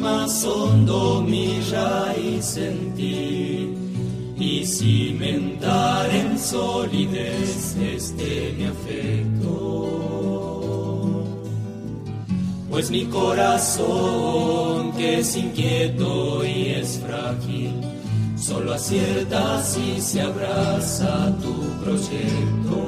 más hondo mi raíz en y cimentar en solidez este mi afecto. Pues mi corazón, que es inquieto y es frágil, solo acierta si se abraza tu proyecto.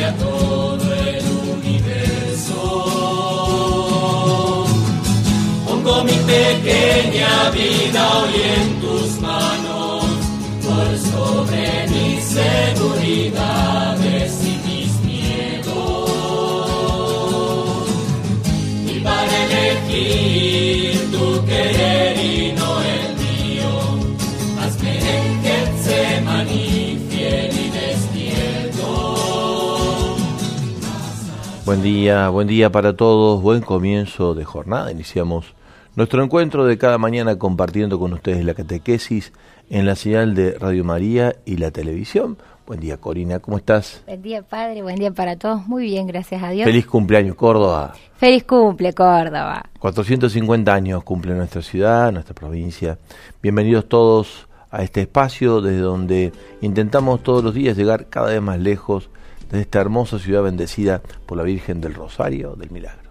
que mueve a todo el universo. Pongo mi pequeña vida hoy en tus manos, por sobre mis seguridades y mis miedos. Y para elegir Buen día, buen día para todos, buen comienzo de jornada. Iniciamos nuestro encuentro de cada mañana compartiendo con ustedes la catequesis en la señal de Radio María y la televisión. Buen día, Corina, ¿cómo estás? Buen día, padre. Buen día para todos. Muy bien, gracias a Dios. Feliz cumpleaños, Córdoba. Feliz cumple, Córdoba. 450 años cumple nuestra ciudad, nuestra provincia. Bienvenidos todos a este espacio desde donde intentamos todos los días llegar cada vez más lejos de esta hermosa ciudad bendecida por la Virgen del Rosario del Milagro.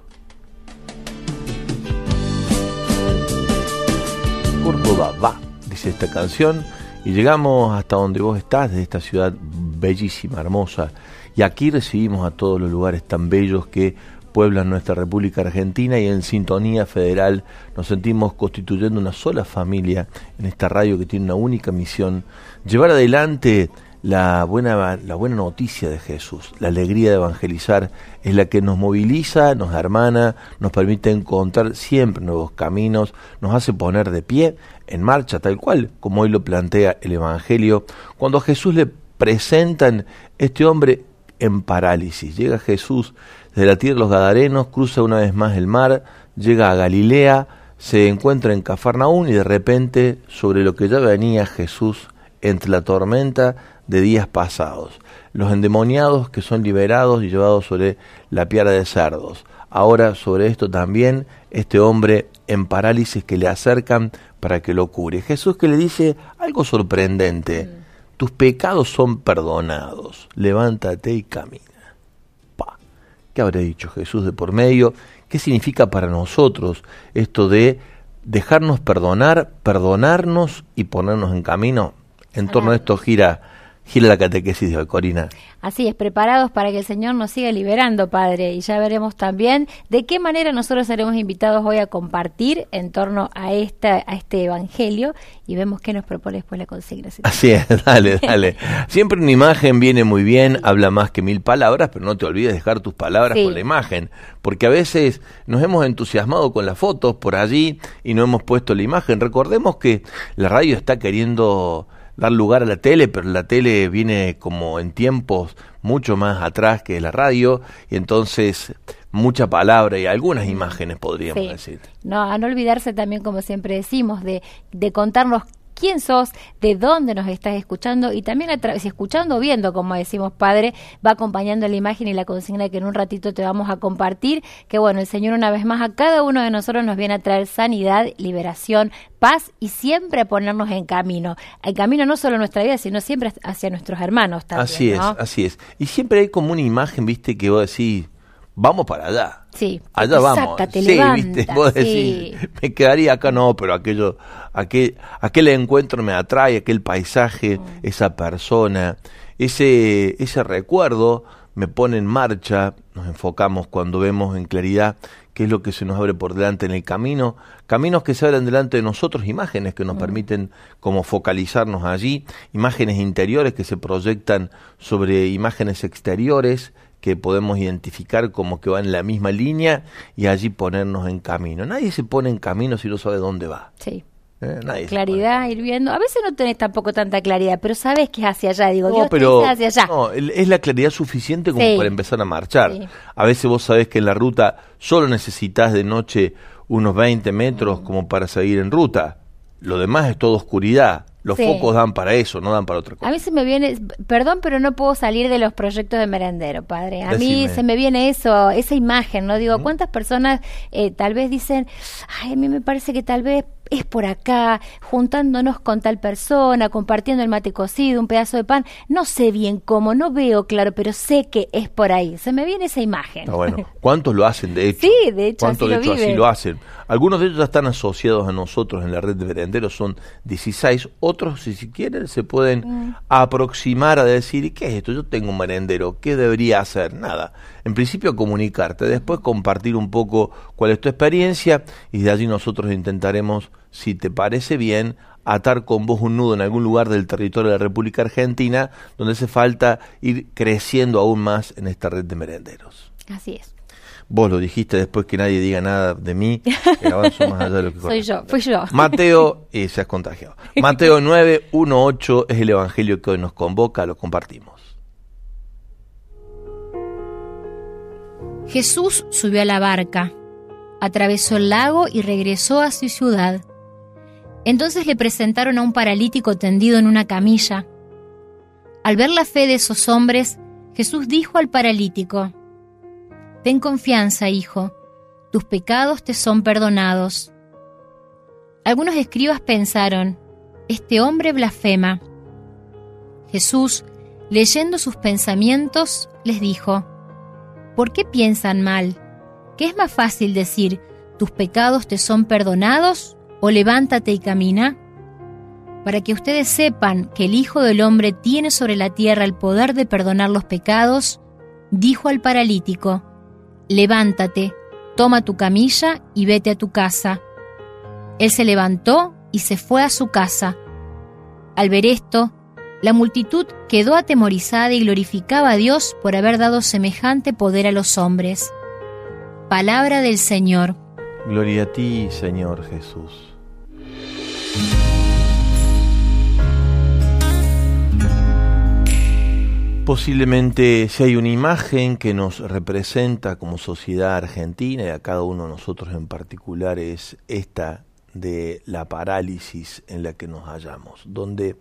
Córdoba va, dice esta canción, y llegamos hasta donde vos estás, de esta ciudad bellísima, hermosa, y aquí recibimos a todos los lugares tan bellos que pueblan nuestra República Argentina y en sintonía federal nos sentimos constituyendo una sola familia en esta radio que tiene una única misión, llevar adelante la buena, la buena noticia de Jesús, la alegría de evangelizar, es la que nos moviliza, nos hermana, nos permite encontrar siempre nuevos caminos, nos hace poner de pie, en marcha, tal cual como hoy lo plantea el Evangelio, cuando a Jesús le presentan este hombre en parálisis. Llega Jesús desde la tierra de los Gadarenos, cruza una vez más el mar, llega a Galilea, se encuentra en Cafarnaún y de repente sobre lo que ya venía Jesús entre la tormenta de días pasados. Los endemoniados que son liberados y llevados sobre la piara de cerdos. Ahora sobre esto también este hombre en parálisis que le acercan para que lo cure. Jesús que le dice algo sorprendente. Mm. Tus pecados son perdonados. Levántate y camina. Pa. ¿Qué habrá dicho Jesús de por medio? ¿Qué significa para nosotros esto de dejarnos perdonar, perdonarnos y ponernos en camino? En torno a esto gira gira la catequesis de hoy, Corina. Así es, preparados para que el Señor nos siga liberando, Padre. Y ya veremos también de qué manera nosotros seremos invitados hoy a compartir en torno a, esta, a este Evangelio y vemos qué nos propone después la consigna. Así es, dale, dale. Siempre una imagen viene muy bien, habla más que mil palabras, pero no te olvides dejar tus palabras con la imagen, porque a veces nos hemos entusiasmado con las fotos por allí y no hemos puesto la imagen. Recordemos que la radio está queriendo dar lugar a la tele, pero la tele viene como en tiempos mucho más atrás que la radio y entonces mucha palabra y algunas imágenes podríamos decir. No, a no olvidarse también, como siempre decimos, de, de contarnos quién sos, de dónde nos estás escuchando y también si escuchando o viendo, como decimos padre, va acompañando la imagen y la consigna que en un ratito te vamos a compartir, que bueno, el Señor una vez más a cada uno de nosotros nos viene a traer sanidad, liberación, paz y siempre a ponernos en camino. En camino no solo en nuestra vida, sino siempre hacia nuestros hermanos también. Así es, así es. Y siempre hay como una imagen, viste, que vos decís vamos para allá. Sí, allá vamos. sí, viste, vos decís, me quedaría acá, no, pero aquello, aquel, aquel encuentro me atrae, aquel paisaje, mm. esa persona, ese, ese recuerdo me pone en marcha, nos enfocamos cuando vemos en claridad qué es lo que se nos abre por delante en el camino, caminos que se abren delante de nosotros, imágenes que nos mm. permiten como focalizarnos allí, imágenes interiores que se proyectan sobre imágenes exteriores, que podemos identificar como que va en la misma línea y allí ponernos en camino. Nadie se pone en camino si no sabe dónde va. Sí. Eh, nadie claridad, ir viendo. A veces no tenés tampoco tanta claridad, pero sabes que es hacia allá. Digo, no, pero hacia allá. No, es la claridad suficiente como para empezar a marchar. A veces vos sabés que en la ruta solo necesitas de noche unos 20 metros mm. como para seguir en ruta. Lo demás es toda oscuridad. Los focos dan para eso, no dan para otra cosa. A mí se me viene, perdón, pero no puedo salir de los proyectos de merendero, padre. A mí se me viene eso, esa imagen, ¿no? Digo, ¿cuántas personas eh, tal vez dicen, ay, a mí me parece que tal vez es por acá, juntándonos con tal persona, compartiendo el mate cocido, un pedazo de pan. No sé bien cómo, no veo claro, pero sé que es por ahí. Se me viene esa imagen. Ah, bueno, ¿cuántos lo hacen de hecho? Sí, de hecho, ¿Cuántos de hecho así lo hacen? Algunos de ellos ya están asociados a nosotros en la red de merenderos, son 16. Otros, si, si quieren, se pueden mm. aproximar a decir, ¿qué es esto? Yo tengo un merendero, ¿qué debería hacer? Nada. En principio, comunicarte, después compartir un poco cuál es tu experiencia y de allí nosotros intentaremos si te parece bien, atar con vos un nudo en algún lugar del territorio de la República Argentina donde hace falta ir creciendo aún más en esta red de merenderos. Así es. Vos lo dijiste después que nadie diga nada de mí, que avanzo más allá de lo que Soy yo, fui yo. Mateo, y se has contagiado. Mateo 918 es el evangelio que hoy nos convoca, lo compartimos. Jesús subió a la barca, atravesó el lago y regresó a su ciudad. Entonces le presentaron a un paralítico tendido en una camilla. Al ver la fe de esos hombres, Jesús dijo al paralítico, Ten confianza, hijo, tus pecados te son perdonados. Algunos escribas pensaron, Este hombre blasfema. Jesús, leyendo sus pensamientos, les dijo, ¿Por qué piensan mal? ¿Qué es más fácil decir, tus pecados te son perdonados o levántate y camina? Para que ustedes sepan que el Hijo del Hombre tiene sobre la tierra el poder de perdonar los pecados, dijo al paralítico, levántate, toma tu camilla y vete a tu casa. Él se levantó y se fue a su casa. Al ver esto, la multitud quedó atemorizada y glorificaba a Dios por haber dado semejante poder a los hombres. Palabra del Señor. Gloria a ti, Señor Jesús. Posiblemente si hay una imagen que nos representa como sociedad argentina y a cada uno de nosotros en particular es esta de la parálisis en la que nos hallamos, donde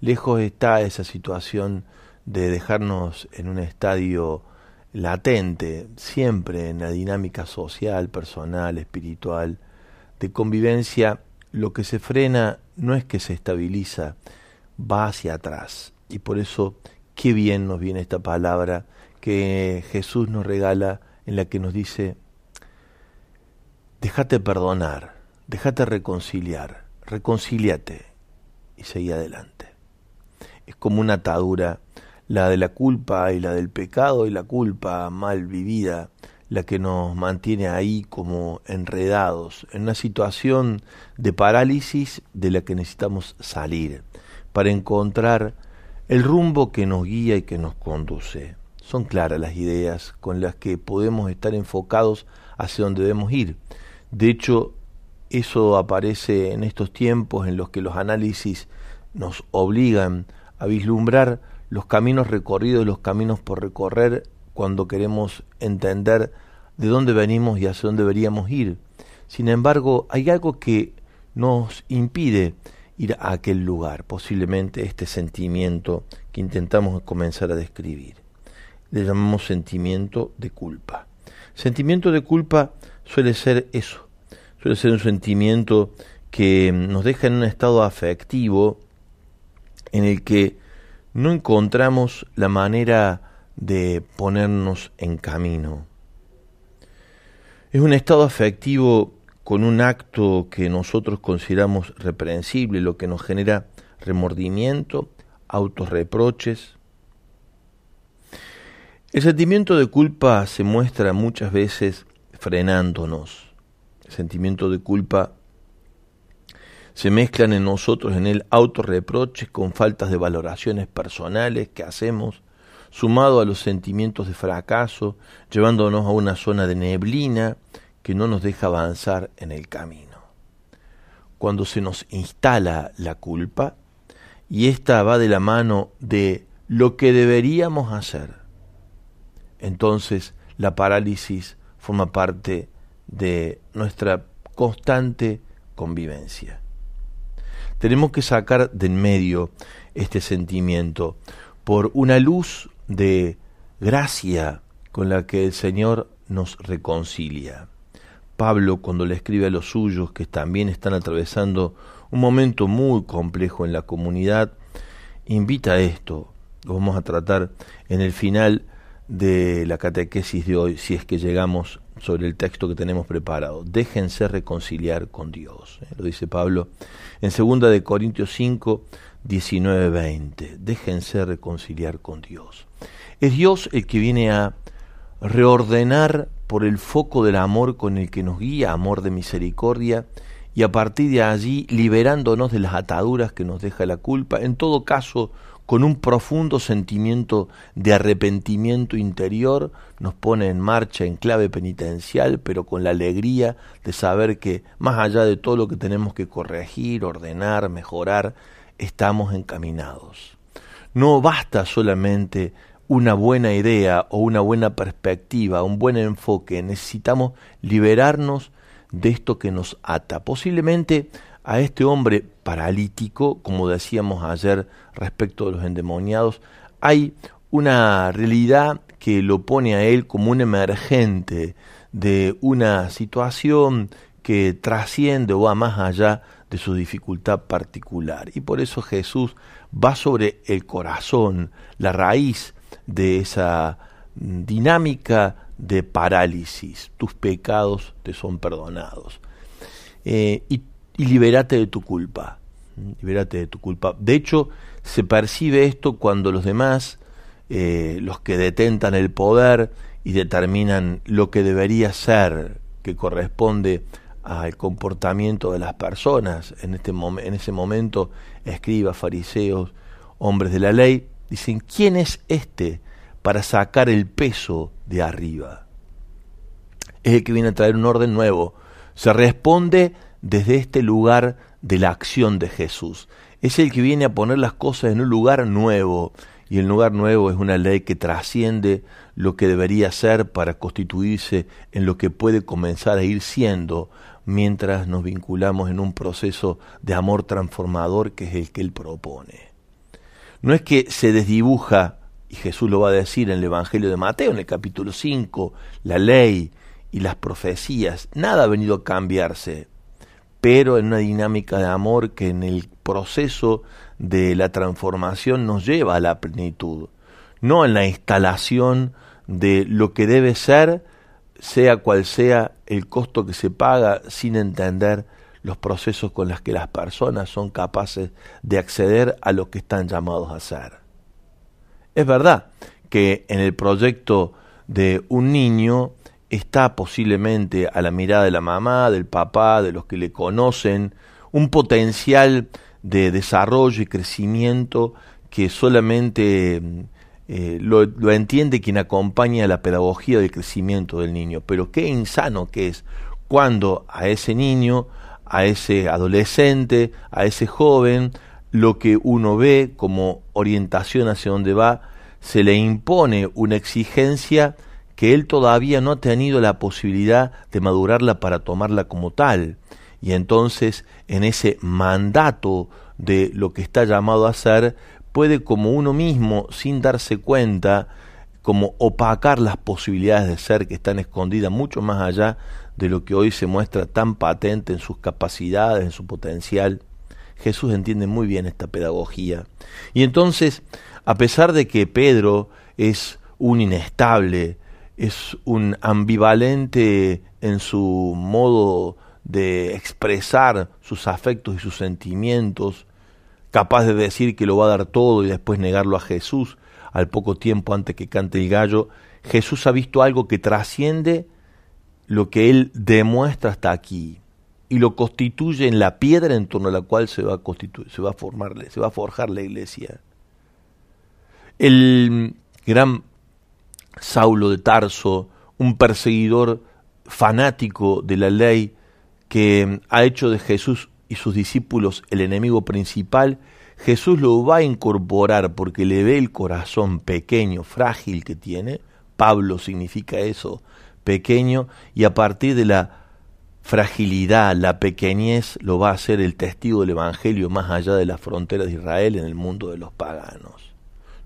lejos está esa situación de dejarnos en un estadio latente, siempre en la dinámica social, personal, espiritual, de convivencia, lo que se frena no es que se estabiliza, va hacia atrás. Y por eso, qué bien nos viene esta palabra que Jesús nos regala en la que nos dice, déjate perdonar, déjate reconciliar, reconcíliate y seguí adelante. Es como una atadura, la de la culpa y la del pecado y la culpa mal vivida, la que nos mantiene ahí como enredados, en una situación de parálisis de la que necesitamos salir, para encontrar el rumbo que nos guía y que nos conduce. Son claras las ideas con las que podemos estar enfocados hacia donde debemos ir. De hecho, eso aparece en estos tiempos en los que los análisis nos obligan a vislumbrar los caminos recorridos, los caminos por recorrer cuando queremos entender de dónde venimos y hacia dónde deberíamos ir. Sin embargo, hay algo que nos impide ir a aquel lugar, posiblemente este sentimiento que intentamos comenzar a describir. Le llamamos sentimiento de culpa. Sentimiento de culpa suele ser eso, suele ser un sentimiento que nos deja en un estado afectivo en el que no encontramos la manera de ponernos en camino. Es un estado afectivo con un acto que nosotros consideramos reprensible, lo que nos genera remordimiento, autorreproches. El sentimiento de culpa se muestra muchas veces frenándonos. El sentimiento de culpa se mezclan en nosotros en el autorreproches con faltas de valoraciones personales que hacemos, sumado a los sentimientos de fracaso, llevándonos a una zona de neblina que no nos deja avanzar en el camino. Cuando se nos instala la culpa, y esta va de la mano de lo que deberíamos hacer, entonces la parálisis forma parte de nuestra constante convivencia. Tenemos que sacar de en medio este sentimiento por una luz de gracia con la que el Señor nos reconcilia. Pablo, cuando le escribe a los suyos que también están atravesando un momento muy complejo en la comunidad, invita a esto. Lo vamos a tratar en el final de la catequesis de hoy, si es que llegamos sobre el texto que tenemos preparado. Déjense reconciliar con Dios. ¿eh? Lo dice Pablo en 2 de Corintios 5, 19, 20. Déjense reconciliar con Dios. Es Dios el que viene a reordenar por el foco del amor con el que nos guía, amor de misericordia, y a partir de allí liberándonos de las ataduras que nos deja la culpa, en todo caso con un profundo sentimiento de arrepentimiento interior, nos pone en marcha en clave penitencial, pero con la alegría de saber que más allá de todo lo que tenemos que corregir, ordenar, mejorar, estamos encaminados. No basta solamente una buena idea o una buena perspectiva, un buen enfoque, necesitamos liberarnos de esto que nos ata. Posiblemente a este hombre paralítico, como decíamos ayer respecto de los endemoniados, hay una realidad que lo pone a él como un emergente de una situación que trasciende o va más allá de su dificultad particular. Y por eso Jesús va sobre el corazón, la raíz de esa dinámica de parálisis. Tus pecados te son perdonados. Eh, y libérate de tu culpa. Libérate de tu culpa. De hecho, se percibe esto cuando los demás, eh, los que detentan el poder y determinan lo que debería ser, que corresponde al comportamiento de las personas, en, este en ese momento, escribas, fariseos, hombres de la ley, dicen, ¿quién es este para sacar el peso de arriba? Es el que viene a traer un orden nuevo. Se responde desde este lugar de la acción de Jesús. Es el que viene a poner las cosas en un lugar nuevo, y el lugar nuevo es una ley que trasciende lo que debería ser para constituirse en lo que puede comenzar a ir siendo mientras nos vinculamos en un proceso de amor transformador que es el que Él propone. No es que se desdibuja, y Jesús lo va a decir en el Evangelio de Mateo, en el capítulo 5, la ley y las profecías, nada ha venido a cambiarse, pero en una dinámica de amor que en el proceso de la transformación nos lleva a la plenitud, no en la instalación de lo que debe ser, sea cual sea el costo que se paga sin entender los procesos con los que las personas son capaces de acceder a lo que están llamados a hacer. Es verdad que en el proyecto de un niño está posiblemente a la mirada de la mamá, del papá, de los que le conocen, un potencial de desarrollo y crecimiento que solamente eh, lo, lo, entiende quien acompaña la pedagogía del crecimiento del niño. Pero qué insano que es cuando a ese niño, a ese adolescente, a ese joven, lo que uno ve como orientación hacia donde va, se le impone una exigencia que él todavía no ha tenido la posibilidad de madurarla para tomarla como tal. Y entonces en ese mandato de lo que está llamado a ser, puede como uno mismo, sin darse cuenta, como opacar las posibilidades de ser que están escondidas mucho más allá de lo que hoy se muestra tan patente en sus capacidades, en su potencial. Jesús entiende muy bien esta pedagogía. Y entonces, a pesar de que Pedro es un inestable, es un ambivalente en su modo de expresar sus afectos y sus sentimientos, capaz de decir que lo va a dar todo y después negarlo a Jesús al poco tiempo antes que cante el gallo, Jesús ha visto algo que trasciende lo que él demuestra hasta aquí y lo constituye en la piedra en torno a la cual se va a constituir, se va a formar, se va a forjar la iglesia. El gran Saulo de Tarso, un perseguidor fanático de la ley que ha hecho de Jesús y sus discípulos el enemigo principal, Jesús lo va a incorporar porque le ve el corazón pequeño, frágil que tiene. Pablo significa eso, pequeño, y a partir de la fragilidad, la pequeñez, lo va a hacer el testigo del Evangelio más allá de las fronteras de Israel en el mundo de los paganos.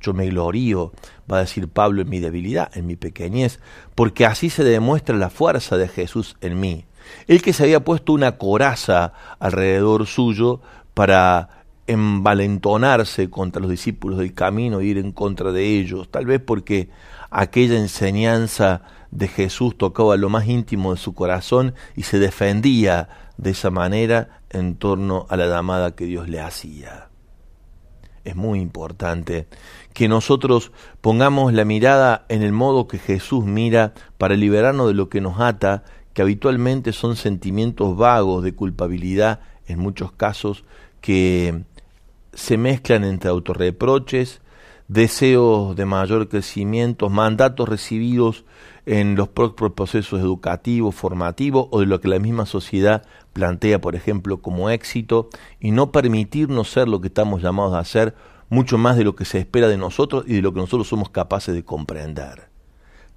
Yo me glorío, va a decir Pablo, en mi debilidad, en mi pequeñez, porque así se demuestra la fuerza de Jesús en mí. El que se había puesto una coraza alrededor suyo para envalentonarse contra los discípulos del camino e ir en contra de ellos, tal vez porque aquella enseñanza de Jesús tocaba lo más íntimo de su corazón y se defendía de esa manera en torno a la llamada que Dios le hacía. Es muy importante que nosotros pongamos la mirada en el modo que Jesús mira para liberarnos de lo que nos ata que habitualmente son sentimientos vagos de culpabilidad en muchos casos que se mezclan entre autorreproches, deseos de mayor crecimiento, mandatos recibidos en los propios procesos educativos, formativos o de lo que la misma sociedad plantea, por ejemplo, como éxito, y no permitirnos ser lo que estamos llamados a ser, mucho más de lo que se espera de nosotros y de lo que nosotros somos capaces de comprender.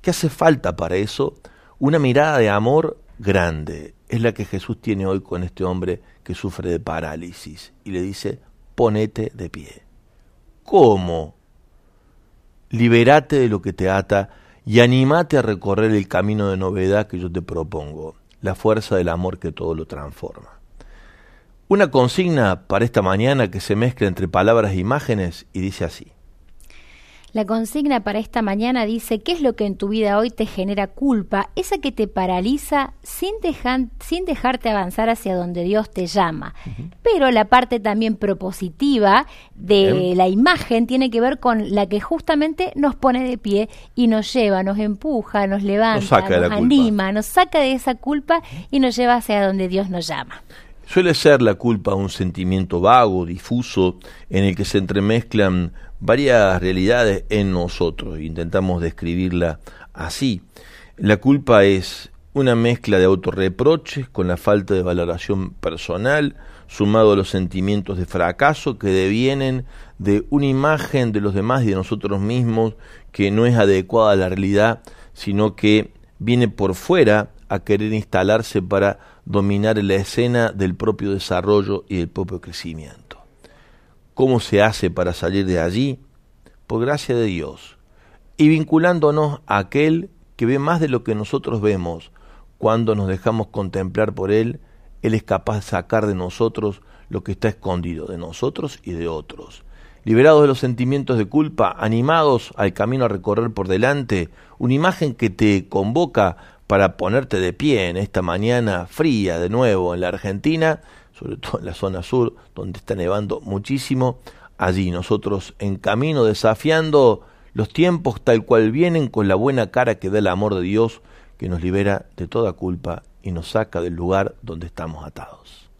¿Qué hace falta para eso? Una mirada de amor grande es la que Jesús tiene hoy con este hombre que sufre de parálisis y le dice, ponete de pie. ¿Cómo? Liberate de lo que te ata y animate a recorrer el camino de novedad que yo te propongo, la fuerza del amor que todo lo transforma. Una consigna para esta mañana que se mezcla entre palabras e imágenes y dice así. La consigna para esta mañana dice, ¿qué es lo que en tu vida hoy te genera culpa? Esa que te paraliza sin, sin dejarte avanzar hacia donde Dios te llama. Pero la parte también propositiva de la imagen tiene que ver con la que justamente nos pone de pie y nos lleva, nos empuja, nos levanta, nos, anima, nos saca de esa culpa y nos lleva hacia donde Dios nos llama. Suele ser la culpa un sentimiento vago, difuso, en el que se entremezclan varias realidades en nosotros. Intentamos describirla así. La culpa es una mezcla de autorreproches con la falta de valoración personal, sumado a los sentimientos de fracaso que devienen de una imagen de los demás y de nosotros mismos que no es adecuada a la realidad, sino que viene por fuera a querer instalarse para dominar la escena del propio desarrollo y del propio crecimiento. ¿Cómo se hace para salir de allí? Por gracia de Dios y vinculándonos a aquel que ve más de lo que nosotros vemos. Cuando nos dejamos contemplar por Él, Él es capaz de sacar de nosotros lo que está escondido, de nosotros y de otros. Liberados de los sentimientos de culpa, animados al camino a recorrer por delante, una imagen que te convoca para ponerte de pie en esta mañana fría de nuevo en la Argentina, sobre todo en la zona sur, donde está nevando muchísimo, allí nosotros en camino desafiando los tiempos tal cual vienen con la buena cara que da el amor de Dios que nos libera de toda culpa y nos saca del lugar donde estamos atados.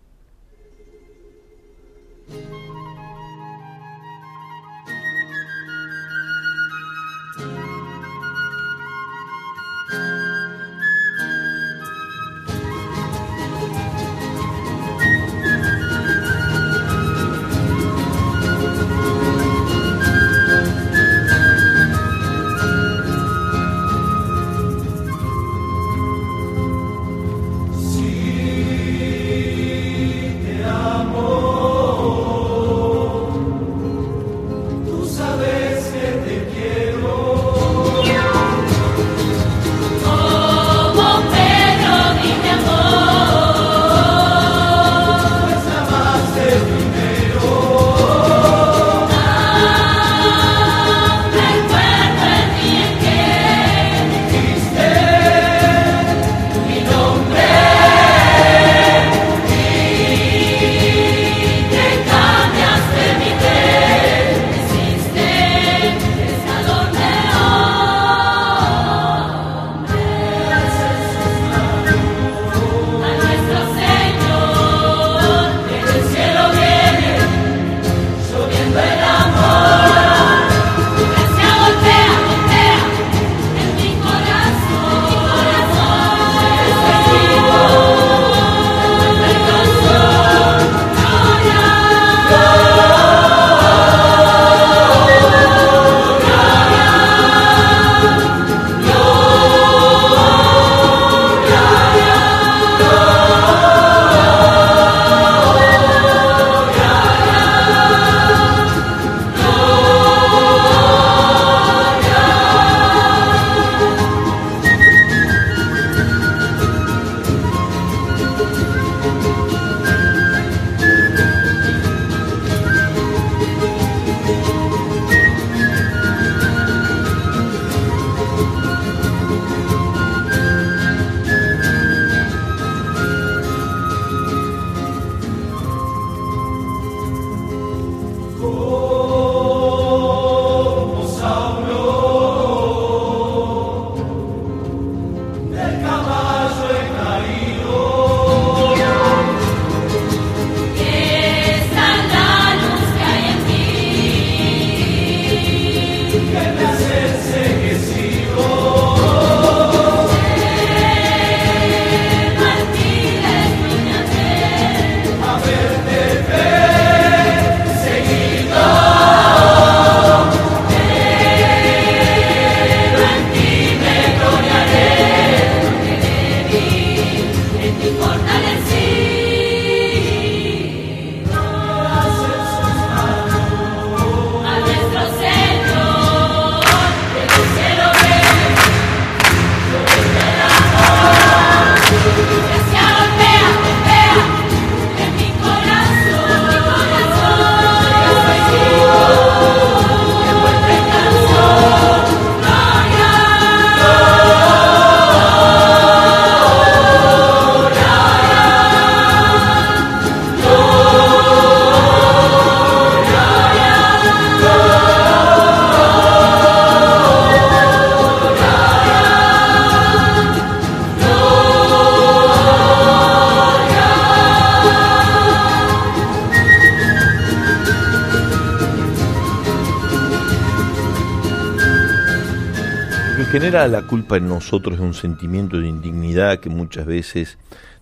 La culpa en nosotros es un sentimiento de indignidad que muchas veces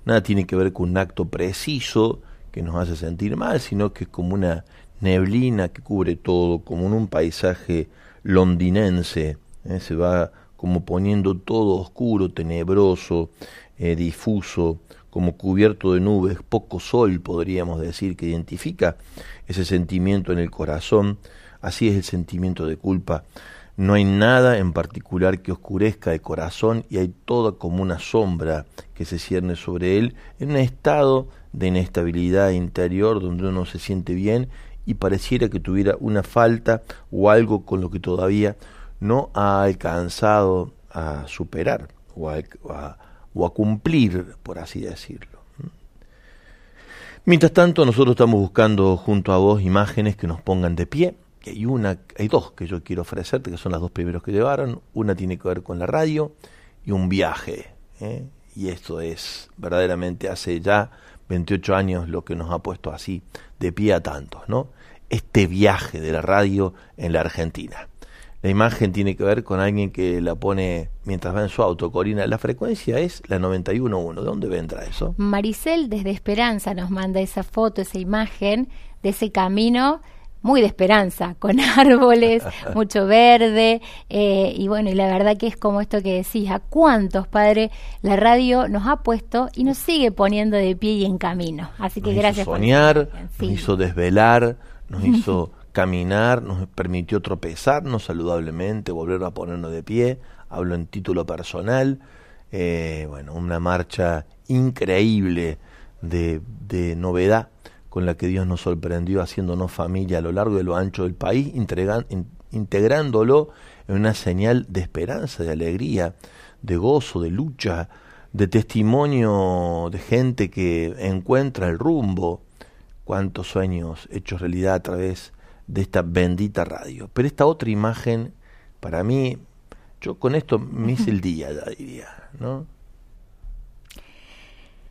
nada tiene que ver con un acto preciso que nos hace sentir mal, sino que es como una neblina que cubre todo, como en un paisaje londinense, ¿eh? se va como poniendo todo oscuro, tenebroso, eh, difuso, como cubierto de nubes, poco sol podríamos decir, que identifica ese sentimiento en el corazón, así es el sentimiento de culpa. No hay nada en particular que oscurezca el corazón y hay toda como una sombra que se cierne sobre él en un estado de inestabilidad interior donde uno se siente bien y pareciera que tuviera una falta o algo con lo que todavía no ha alcanzado a superar o a, o a cumplir, por así decirlo. Mientras tanto, nosotros estamos buscando junto a vos imágenes que nos pongan de pie. Y hay una, hay dos que yo quiero ofrecerte, que son las dos primeros que llevaron. Una tiene que ver con la radio y un viaje. ¿eh? Y esto es verdaderamente hace ya 28 años lo que nos ha puesto así de pie a tantos, ¿no? Este viaje de la radio en la Argentina. La imagen tiene que ver con alguien que la pone mientras va en su auto, Corina. La frecuencia es la 91.1. ¿De dónde vendrá eso? Maricel desde Esperanza nos manda esa foto, esa imagen de ese camino muy de esperanza, con árboles, mucho verde, eh, y bueno, y la verdad que es como esto que decís, a cuántos, padres la radio nos ha puesto y nos sigue poniendo de pie y en camino. Así que gracias. Hizo soñar, nos hizo desvelar, nos hizo caminar, nos permitió tropezarnos saludablemente, volver a ponernos de pie, hablo en título personal, eh, bueno, una marcha increíble de, de, novedad con la que Dios nos sorprendió haciéndonos familia a lo largo y lo ancho del país, integrándolo en una señal de esperanza, de alegría, de gozo, de lucha, de testimonio de gente que encuentra el rumbo, cuántos sueños hechos realidad a través de esta bendita radio. Pero esta otra imagen, para mí, yo con esto me hice el día, ya diría, ¿no?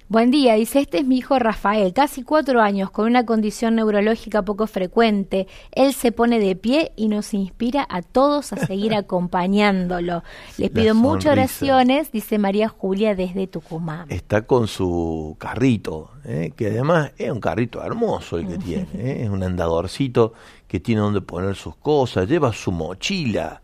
Buen día, dice, este es mi hijo Rafael, casi cuatro años, con una condición neurológica poco frecuente. Él se pone de pie y nos inspira a todos a seguir acompañándolo. Les pido muchas oraciones, dice María Julia desde Tucumán. Está con su carrito, ¿eh? que además es un carrito hermoso el que tiene, ¿eh? es un andadorcito que tiene donde poner sus cosas, lleva su mochila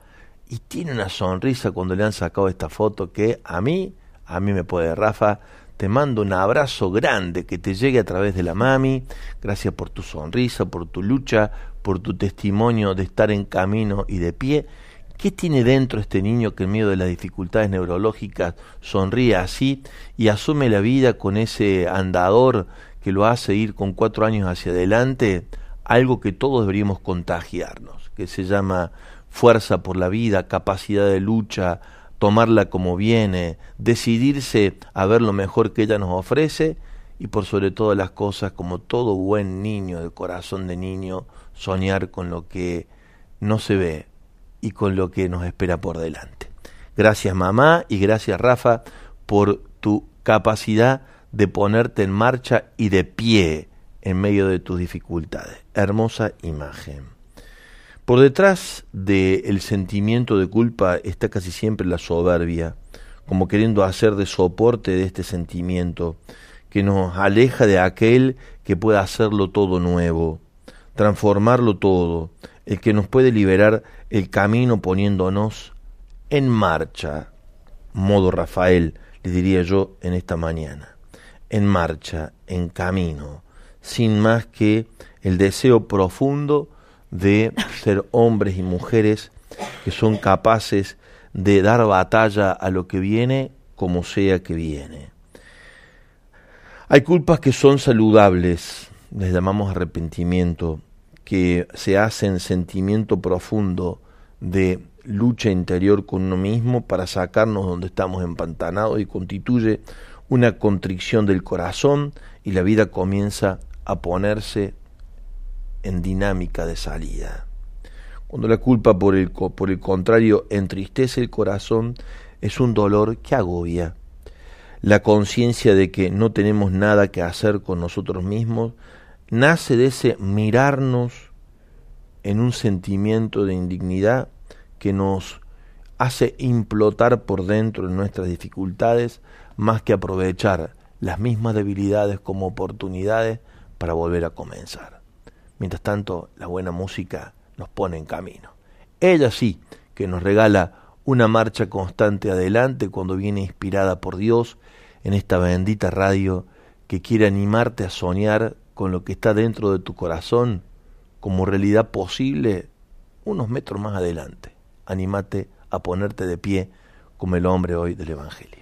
y tiene una sonrisa cuando le han sacado esta foto que a mí, a mí me puede, Rafa, te mando un abrazo grande que te llegue a través de la mami. Gracias por tu sonrisa, por tu lucha, por tu testimonio de estar en camino y de pie. ¿Qué tiene dentro este niño que en medio de las dificultades neurológicas sonríe así y asume la vida con ese andador que lo hace ir con cuatro años hacia adelante? Algo que todos deberíamos contagiarnos, que se llama fuerza por la vida, capacidad de lucha, tomarla como viene, decidirse a ver lo mejor que ella nos ofrece y por sobre todas las cosas, como todo buen niño de corazón de niño, soñar con lo que no se ve y con lo que nos espera por delante. Gracias mamá y gracias Rafa por tu capacidad de ponerte en marcha y de pie en medio de tus dificultades. Hermosa imagen. Por detrás del sentimiento de culpa está casi siempre la soberbia, como queriendo hacer de soporte de este sentimiento, que nos aleja de aquel que pueda hacerlo todo nuevo, transformarlo todo, el que nos puede liberar el camino poniéndonos en marcha, modo Rafael, le diría yo en esta mañana, en marcha, en camino, sin más que el deseo profundo de ser hombres y mujeres que son capaces de dar batalla a lo que viene como sea que viene. Hay culpas que son saludables, les llamamos arrepentimiento, que se hacen sentimiento profundo de lucha interior con uno mismo para sacarnos donde estamos empantanados y constituye una contrición del corazón y la vida comienza a ponerse en dinámica de salida. Cuando la culpa por el, por el contrario entristece el corazón, es un dolor que agobia. La conciencia de que no tenemos nada que hacer con nosotros mismos nace de ese mirarnos en un sentimiento de indignidad que nos hace implotar por dentro en nuestras dificultades más que aprovechar las mismas debilidades como oportunidades para volver a comenzar. Mientras tanto, la buena música nos pone en camino. Ella sí que nos regala una marcha constante adelante cuando viene inspirada por Dios en esta bendita radio que quiere animarte a soñar con lo que está dentro de tu corazón como realidad posible unos metros más adelante. Anímate a ponerte de pie como el hombre hoy del Evangelio.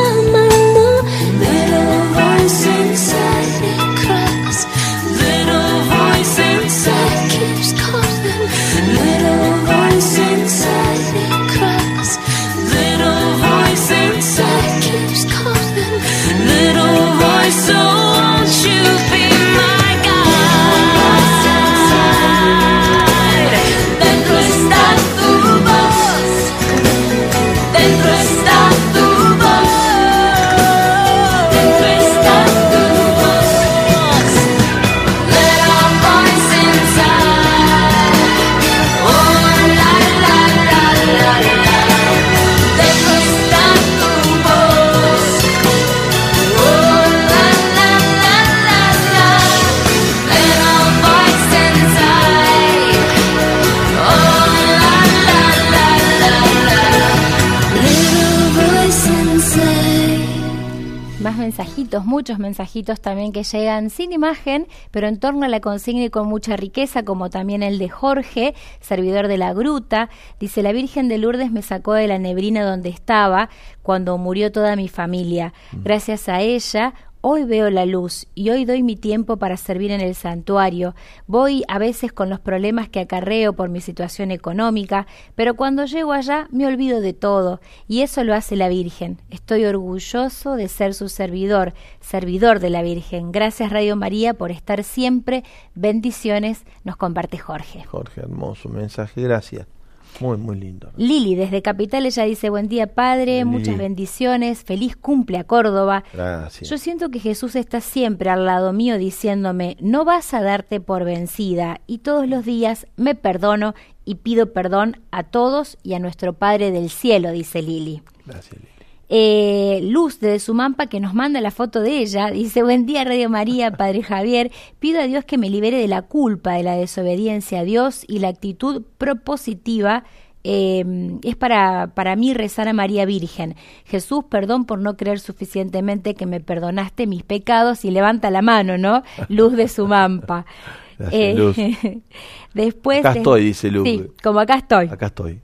muchos mensajitos también que llegan sin imagen, pero en torno a la consigna y con mucha riqueza, como también el de Jorge, servidor de la gruta. Dice, la Virgen de Lourdes me sacó de la neblina donde estaba cuando murió toda mi familia. Mm. Gracias a ella, Hoy veo la luz y hoy doy mi tiempo para servir en el santuario. Voy a veces con los problemas que acarreo por mi situación económica, pero cuando llego allá me olvido de todo y eso lo hace la Virgen. Estoy orgulloso de ser su servidor, servidor de la Virgen. Gracias Radio María por estar siempre. Bendiciones, nos comparte Jorge. Jorge, hermoso mensaje, gracias. Muy, muy lindo. Lili, desde Capital, ella dice, buen día padre, muchas bendiciones, feliz cumple a Córdoba. Gracias. Yo siento que Jesús está siempre al lado mío diciéndome, no vas a darte por vencida y todos los días me perdono y pido perdón a todos y a nuestro Padre del Cielo, dice Lili. Gracias, Lili. Eh, Luz de Sumampa que nos manda la foto de ella, dice, buen día Radio María, Padre Javier, pido a Dios que me libere de la culpa de la desobediencia a Dios y la actitud propositiva eh, es para, para mí rezar a María Virgen. Jesús, perdón por no creer suficientemente que me perdonaste mis pecados y levanta la mano, ¿no? Luz de Sumampa. Gracias, Luz. después acá estoy, dice Luz. Sí, como acá estoy. Acá estoy.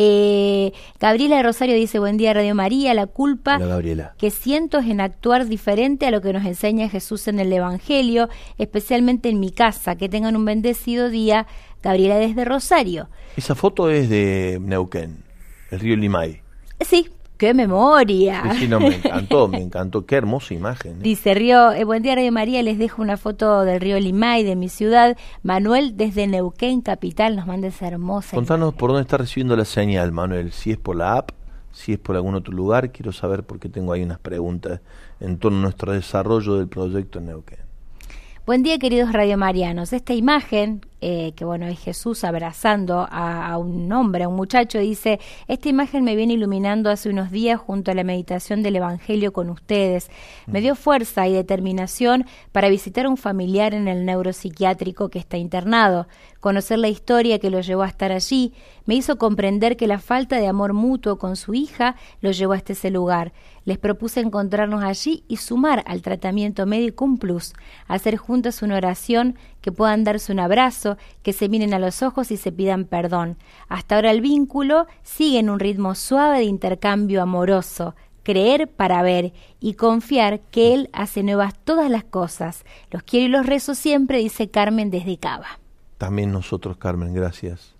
Eh, Gabriela de Rosario dice, buen día Radio María, la culpa Hola, Gabriela. que siento es en actuar diferente a lo que nos enseña Jesús en el Evangelio, especialmente en mi casa. Que tengan un bendecido día, Gabriela desde Rosario. Esa foto es de Neuquén, el río Limay. Sí, ¡Qué memoria! Sí, sí, no, me encantó, me encantó. Qué hermosa imagen. ¿eh? Dice Río, eh, buen día Radio María, les dejo una foto del río Limay, de mi ciudad. Manuel desde Neuquén, capital, nos manda esa hermosa Contanos imagen. por dónde está recibiendo la señal, Manuel. Si es por la app, si es por algún otro lugar. Quiero saber porque tengo ahí unas preguntas en torno a nuestro desarrollo del proyecto en Neuquén. Buen día, queridos radiomarianos. Esta imagen, eh, que bueno, es Jesús abrazando a, a, un hombre, a un muchacho, dice, esta imagen me viene iluminando hace unos días junto a la meditación del Evangelio con ustedes. Me dio fuerza y determinación para visitar a un familiar en el neuropsiquiátrico que está internado. Conocer la historia que lo llevó a estar allí me hizo comprender que la falta de amor mutuo con su hija lo llevó hasta ese lugar. Les propuse encontrarnos allí y sumar al tratamiento Medicum Plus, hacer juntas una oración, que puedan darse un abrazo, que se miren a los ojos y se pidan perdón. Hasta ahora el vínculo sigue en un ritmo suave de intercambio amoroso, creer para ver y confiar que Él hace nuevas todas las cosas. Los quiero y los rezo siempre, dice Carmen desde Cava. También nosotros, Carmen, gracias.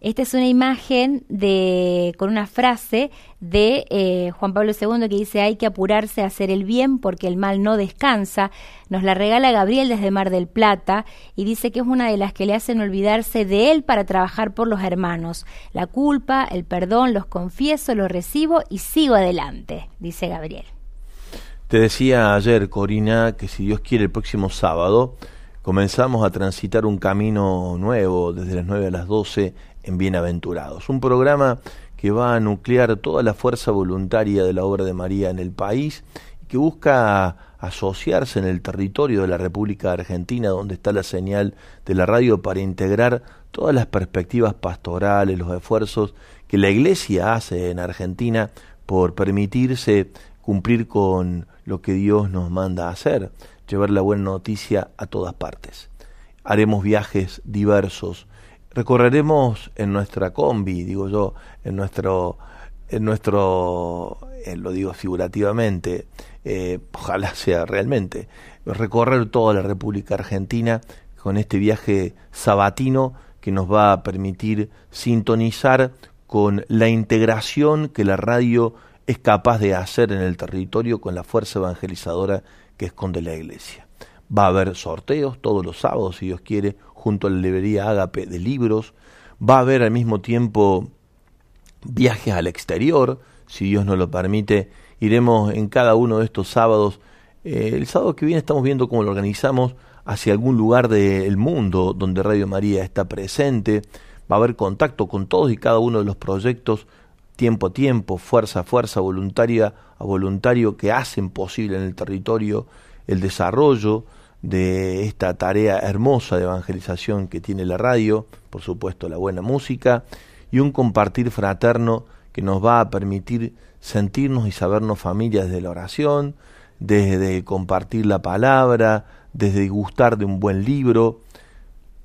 Esta es una imagen de con una frase de eh, Juan Pablo II que dice hay que apurarse a hacer el bien porque el mal no descansa. Nos la regala Gabriel desde Mar del Plata y dice que es una de las que le hacen olvidarse de él para trabajar por los hermanos. La culpa, el perdón, los confieso, los recibo y sigo adelante, dice Gabriel. Te decía ayer, Corina, que si Dios quiere el próximo sábado comenzamos a transitar un camino nuevo desde las 9 a las 12 en Bienaventurados. Un programa que va a nuclear toda la fuerza voluntaria de la obra de María en el país y que busca asociarse en el territorio de la República Argentina, donde está la señal de la radio, para integrar todas las perspectivas pastorales, los esfuerzos que la Iglesia hace en Argentina por permitirse cumplir con lo que Dios nos manda hacer, llevar la buena noticia a todas partes. Haremos viajes diversos, recorreremos en nuestra combi, digo yo, en nuestro, en nuestro, eh, lo digo figurativamente, eh, ojalá sea realmente, recorrer toda la República Argentina con este viaje sabatino que nos va a permitir sintonizar con la integración que la radio es capaz de hacer en el territorio con la fuerza evangelizadora que esconde la iglesia. Va a haber sorteos todos los sábados, si Dios quiere, junto a la librería Ágape de libros. Va a haber al mismo tiempo viajes al exterior, si Dios nos lo permite. Iremos en cada uno de estos sábados. Eh, el sábado que viene estamos viendo cómo lo organizamos hacia algún lugar del mundo donde Radio María está presente. Va a haber contacto con todos y cada uno de los proyectos tiempo a tiempo, fuerza a fuerza, voluntaria a voluntario que hacen posible en el territorio el desarrollo de esta tarea hermosa de evangelización que tiene la radio, por supuesto la buena música y un compartir fraterno que nos va a permitir sentirnos y sabernos familia desde la oración, desde compartir la palabra, desde gustar de un buen libro.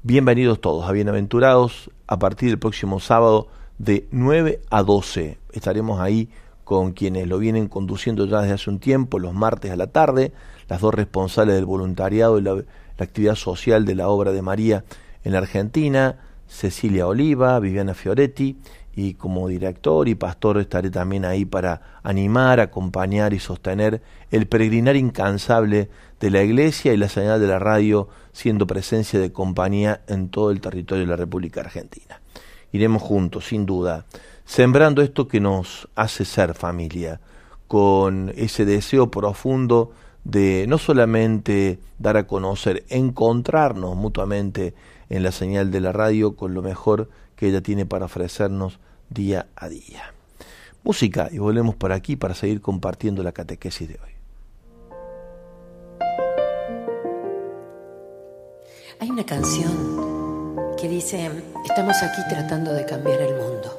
Bienvenidos todos a Bienaventurados a partir del próximo sábado de 9 a 12. Estaremos ahí con quienes lo vienen conduciendo ya desde hace un tiempo, los martes a la tarde, las dos responsables del voluntariado y la, actividad social de la obra de María en la Argentina, Cecilia Oliva, Viviana Fioretti, y como director y pastor estaré también ahí para animar, acompañar y sostener el peregrinar incansable de la Iglesia y la señal de la radio siendo presencia de compañía en todo el territorio de la República Argentina. Iremos juntos, sin duda, sembrando esto que nos hace ser familia, con ese deseo profundo de no solamente dar a conocer, encontrarnos mutuamente en la señal de la radio con lo mejor que ella tiene para ofrecernos día a día. Música y volvemos por aquí para seguir compartiendo la catequesis de hoy. Hay una canción que dice, estamos aquí tratando de cambiar el mundo.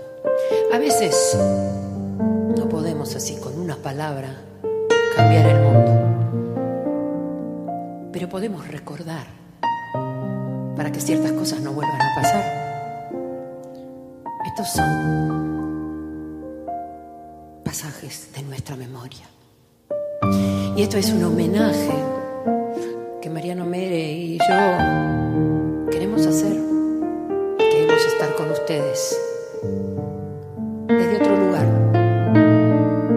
A veces no podemos así con una palabra cambiar el mundo, pero podemos recordar para que ciertas cosas no vuelvan a pasar. Estos son pasajes de nuestra memoria. Y esto es un homenaje que Mariano Mere y yo queremos hacer. Queremos estar con ustedes. Desde otro lugar,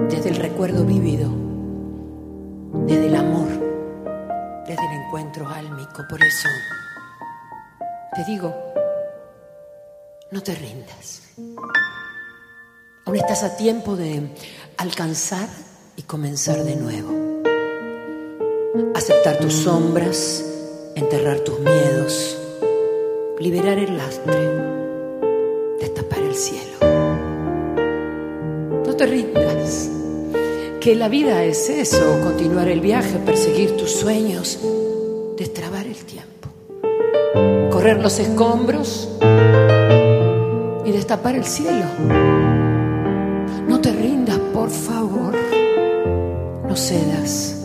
desde el recuerdo vivido, desde el amor, desde el encuentro álmico. Por eso te digo, no te rindas. Aún estás a tiempo de alcanzar y comenzar de nuevo. Aceptar tus sombras, enterrar tus miedos, liberar el lastre, destapar el cielo. No te rindas, que la vida es eso, continuar el viaje, perseguir tus sueños, destrabar el tiempo, correr los escombros y destapar el cielo. No te rindas, por favor, no cedas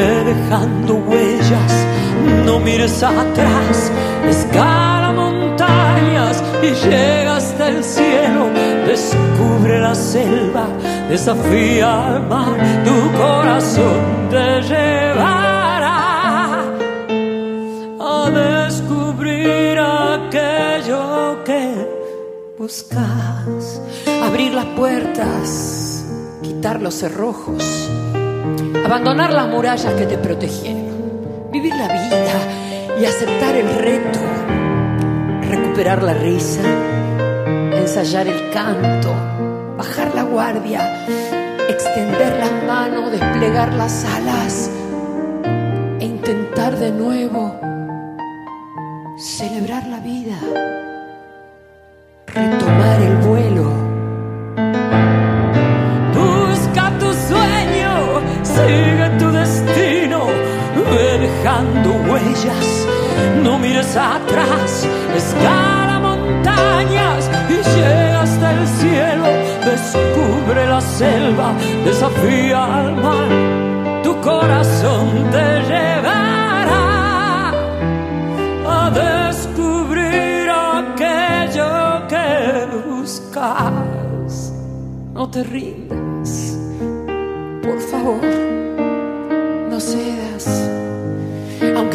dejando huellas, no mires atrás, escala montañas y llega hasta el cielo, descubre la selva, desafía al mar, tu corazón te llevará a descubrir aquello que buscas. Abrir las puertas, quitar los cerrojos, abandonar las murallas que te protegieron, vivir la vida y aceptar el reto, recuperar la risa, ensayar el canto, bajar la guardia, extender las manos, desplegar las alas. E intentar de nuevo celebrar la vida, retomar el vuelo atrás, escala montañas y llega hasta el cielo, descubre la selva, desafía al mar, tu corazón te llevará a descubrir aquello que buscas, no te rindas por favor,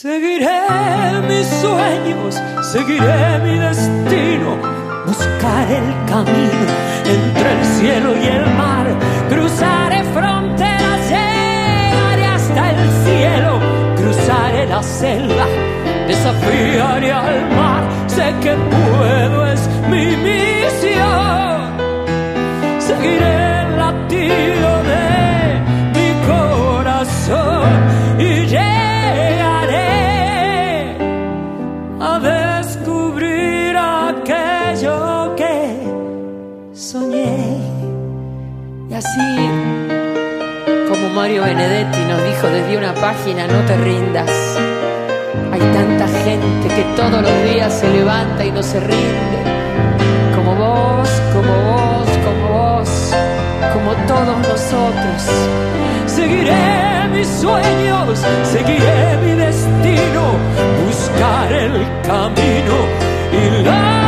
Seguiré mis sueños, seguiré mi destino, buscaré el camino entre el cielo y el mar, cruzaré fronteras, llegaré hasta el cielo, cruzaré la selva, desafiaré al mar, sé que puedo, es mi misión, seguiré el así, como Mario Benedetti nos dijo desde una página, no te rindas. Hay tanta gente que todos los días se levanta y no se rinde. Como vos, como vos, como vos, como todos nosotros. Seguiré mis sueños, seguiré mi destino, buscar el camino y la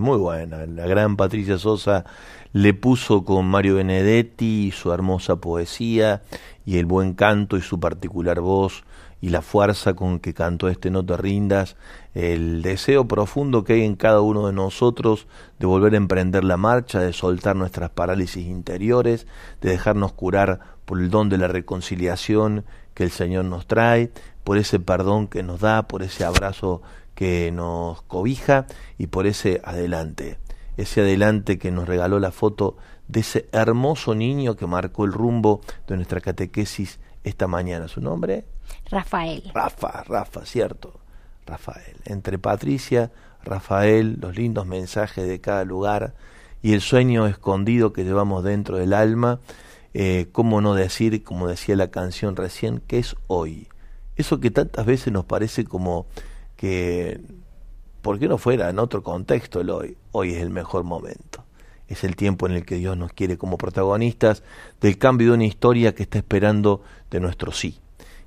muy buena. La gran Patricia Sosa le puso con Mario Benedetti su hermosa poesía y el buen canto y su particular voz y la fuerza con que cantó este No te rindas, el deseo profundo que hay en cada uno de nosotros de volver a emprender la marcha, de soltar nuestras parálisis interiores, de dejarnos curar por el don de la reconciliación que el Señor nos trae, por ese perdón que nos da, por ese abrazo que nos cobija y por ese adelante, ese adelante que nos regaló la foto de ese hermoso niño que marcó el rumbo de nuestra catequesis esta mañana. ¿Su nombre? Rafael. Rafa, Rafa, cierto. Rafael. Entre Patricia, Rafael, los lindos mensajes de cada lugar y el sueño escondido que llevamos dentro del alma, eh, cómo no decir, como decía la canción recién, que es hoy. Eso que tantas veces nos parece como que, ¿por qué no fuera en otro contexto el hoy? Hoy es el mejor momento. Es el tiempo en el que Dios nos quiere como protagonistas del cambio de una historia que está esperando de nuestro sí.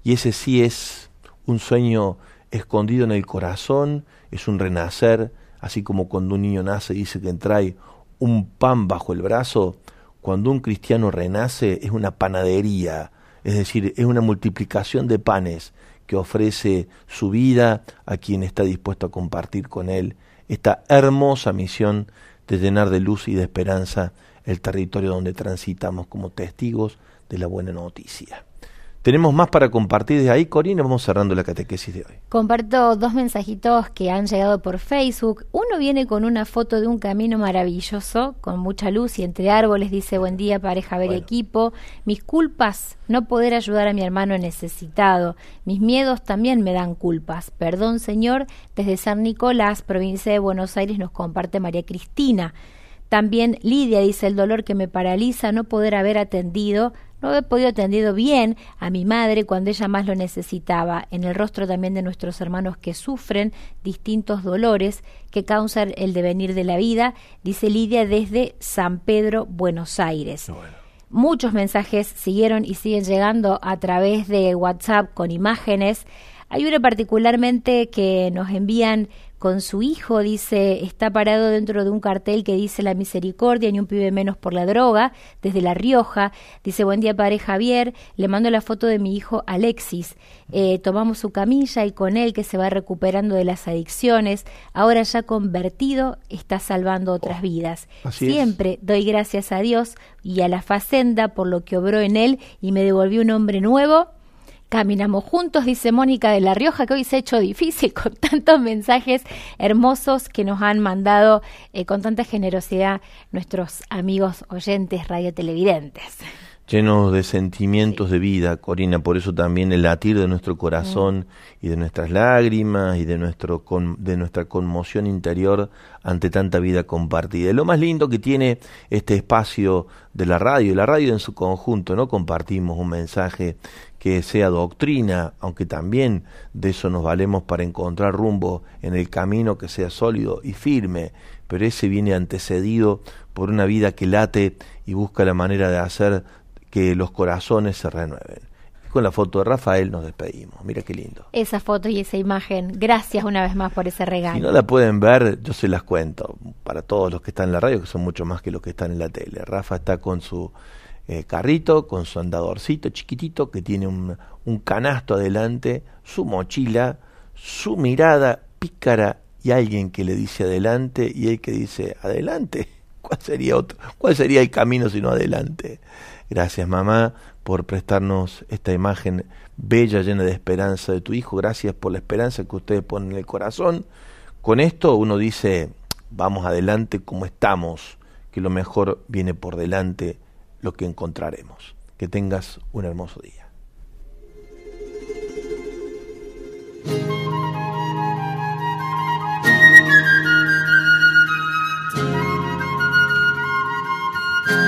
Y ese sí es un sueño escondido en el corazón, es un renacer, así como cuando un niño nace y dice que trae un pan bajo el brazo, cuando un cristiano renace es una panadería, es decir, es una multiplicación de panes que ofrece su vida a quien está dispuesto a compartir con él esta hermosa misión de llenar de luz y de esperanza el territorio donde transitamos como testigos de la buena noticia. Tenemos más para compartir de ahí, Corina, vamos cerrando la catequesis de hoy. Comparto dos mensajitos que han llegado por Facebook. Uno viene con una foto de un camino maravilloso, con mucha luz y entre árboles. Dice, buen día, pareja, ver Bueno. equipo. Mis culpas, no poder ayudar a mi hermano necesitado. Mis miedos también me dan culpas. Perdón, Señor. Desde San Nicolás, provincia de Buenos Aires, nos comparte María Cristina. También Lidia dice el dolor que me paraliza no poder haber atendido, no haber podido atendido bien a mi madre cuando ella más lo necesitaba, en el rostro también de nuestros hermanos que sufren distintos dolores que causan el devenir de la vida, dice Lidia desde San Pedro, Buenos Aires. Muchos mensajes siguieron y siguen llegando a través de WhatsApp con imágenes. Hay uno particularmente que nos envían con su hijo, dice, está parado dentro de un cartel que dice la misericordia, ni un pibe menos por la droga, desde La Rioja. Dice, buen día, padre Javier, le mando la foto de mi hijo Alexis. Eh, tomamos su camilla y con él que se va recuperando de las adicciones, ahora ya convertido, está salvando otras vidas. Así es. Siempre doy gracias a Dios y a la Facenda por lo que obró en él y me devolvió un hombre nuevo. Caminamos juntos, dice Mónica de La Rioja, que hoy se ha hecho difícil con tantos mensajes hermosos que nos han mandado eh, con tanta generosidad nuestros amigos oyentes radiotelevidentes. Llenos de sentimientos de vida, Corina, por eso también el latir de nuestro corazón y de nuestras lágrimas y de, nuestro con- de nuestra conmoción interior ante tanta vida compartida. Y lo más lindo que tiene este espacio de la radio, y la radio en su conjunto, ¿no? Compartimos un mensaje que sea doctrina, aunque también de eso nos valemos para encontrar rumbo en el camino que sea sólido y firme, pero ese viene antecedido por una vida que late y busca la manera de hacer que los corazones se renueven. Con la foto de Rafael nos despedimos. Mira qué lindo. Esa foto y esa imagen, gracias una vez más por ese regalo. Si no la pueden ver, yo se las cuento. para todos los que están en la radio, que son mucho más que los que están en la tele. Rafa está con su eh, carrito, con su andadorcito chiquitito, que tiene un, un canasto adelante, su mochila, su mirada pícara y alguien que le dice adelante y él que dice adelante. ¿Cuál sería otro? ¿Cuál sería el camino sino adelante? Gracias mamá por prestarnos esta imagen bella, llena de esperanza de tu hijo. Gracias por la esperanza que ustedes ponen en el corazón. Con esto uno dice, vamos adelante como estamos, que lo mejor viene por delante, lo que encontraremos. Que tengas un hermoso día.